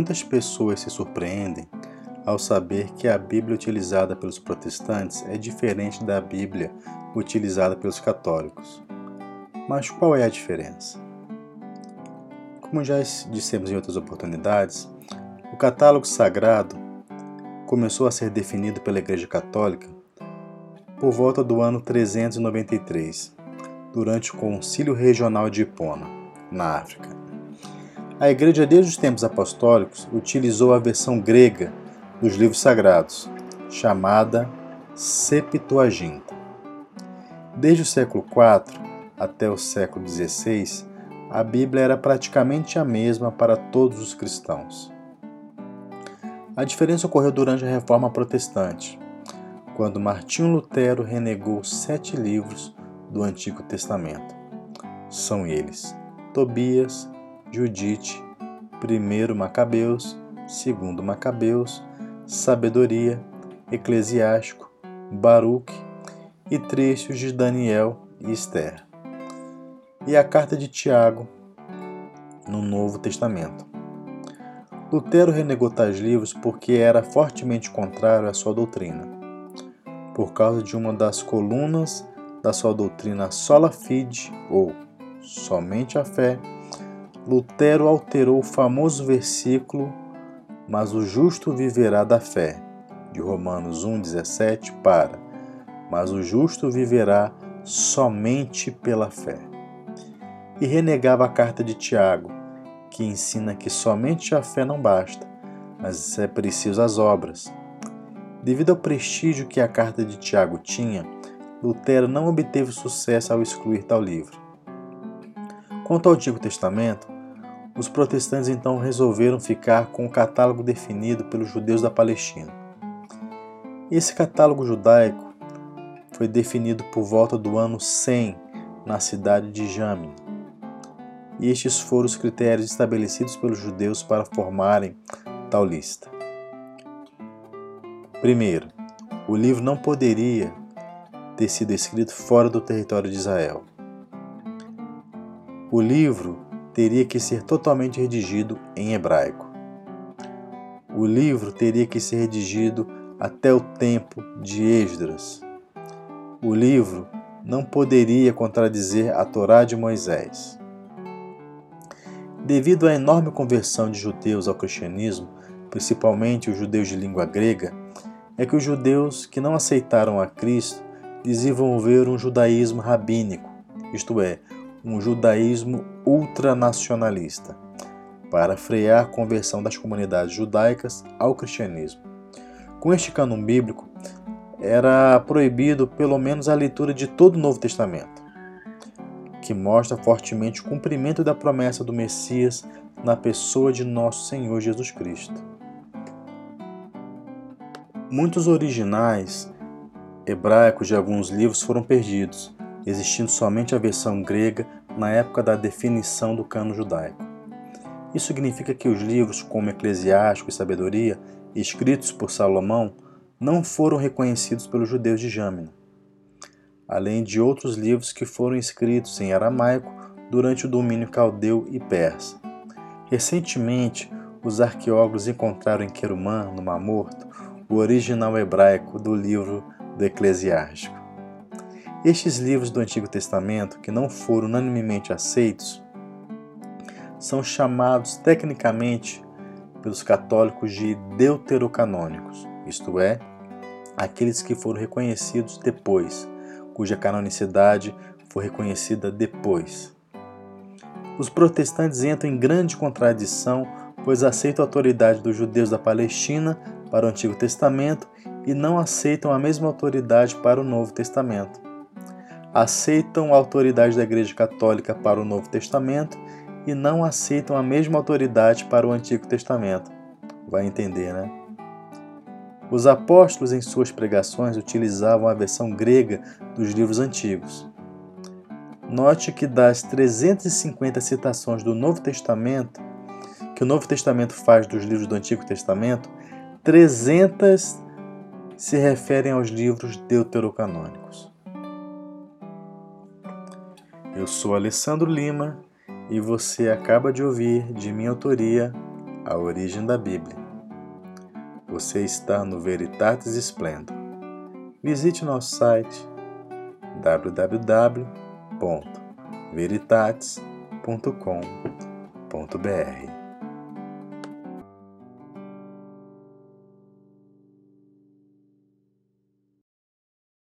Muitas pessoas se surpreendem ao saber que a Bíblia utilizada pelos protestantes é diferente da Bíblia utilizada pelos católicos. Mas qual é a diferença? Como já dissemos em outras oportunidades, o catálogo sagrado começou a ser definido pela Igreja Católica por volta do ano 393, durante o Concílio Regional de Hipona, na África. A Igreja, desde os tempos apostólicos, utilizou a versão grega dos livros sagrados, chamada Septuaginta. Desde o século IV até o século XVI, a Bíblia era praticamente a mesma para todos os cristãos. A diferença ocorreu durante a Reforma Protestante, quando Martinho Lutero renegou sete livros do Antigo Testamento. São eles: Tobias, Judite, 1 Macabeus, 2 Macabeus, Sabedoria, Eclesiástico, Baruque e trechos de Daniel e Esther. E a carta de Tiago no Novo Testamento. Lutero renegou tais livros porque era fortemente contrário à sua doutrina, por causa de uma das colunas da sua doutrina sola fide, ou somente a fé, Lutero alterou o famoso versículo Mas o justo viverá da fé, de Romanos 1,17 para Mas o justo viverá somente pela fé. E renegava a carta de Tiago, que ensina que somente a fé não basta, mas é preciso as obras. Devido ao prestígio que a carta de Tiago tinha, Lutero não obteve sucesso ao excluir tal livro. Quanto ao Antigo Testamento, os protestantes então resolveram ficar com o catálogo definido pelos judeus da Palestina. Esse catálogo judaico foi definido por volta do ano 100 na cidade de Jamin. E estes foram os critérios estabelecidos pelos judeus para formarem tal lista. Primeiro, o livro não poderia ter sido escrito fora do território de Israel. O livro teria que ser totalmente redigido em hebraico. O livro teria que ser redigido até o tempo de Esdras. O livro não poderia contradizer a Torá de Moisés. Devido à enorme conversão de judeus ao cristianismo, principalmente os judeus de língua grega, é que os judeus que não aceitaram a Cristo desenvolver um judaísmo rabínico, isto é, um judaísmo ultranacionalista, para frear a conversão das comunidades judaicas ao cristianismo. Com este cânon bíblico, era proibido pelo menos a leitura de todo o Novo Testamento, que mostra fortemente o cumprimento da promessa do Messias na pessoa de nosso Senhor Jesus Cristo. Muitos originais hebraicos de alguns livros foram perdidos, existindo somente a versão grega na época da definição do cano judaico. Isso significa que os livros como Eclesiástico e Sabedoria, escritos por Salomão, não foram reconhecidos pelos judeus de Jâmina, além de outros livros que foram escritos em aramaico durante o domínio caldeu e persa. Recentemente, os arqueólogos encontraram em Querumã, no Mar Morto, o original hebraico do livro do Eclesiástico. Estes livros do Antigo Testamento, que não foram unanimemente aceitos, são chamados tecnicamente pelos católicos de deuterocanônicos, isto é, aqueles que foram reconhecidos depois, cuja canonicidade foi reconhecida depois. Os protestantes entram em grande contradição, pois aceitam a autoridade dos judeus da Palestina para o Antigo Testamento e não aceitam a mesma autoridade para o Novo Testamento. Aceitam a autoridade da Igreja Católica para o Novo Testamento e não aceitam a mesma autoridade para o Antigo Testamento. Vai entender, né? Os apóstolos, em suas pregações, utilizavam a versão grega dos livros antigos. Note que das 350 citações do Novo Testamento, que o Novo Testamento faz dos livros do Antigo Testamento, 300 se referem aos livros deuterocanônicos. Eu sou Alessandro Lima e você acaba de ouvir, de minha autoria, a origem da Bíblia. Você está no Veritatis Splendor. Visite nosso site www.veritatis.com.br.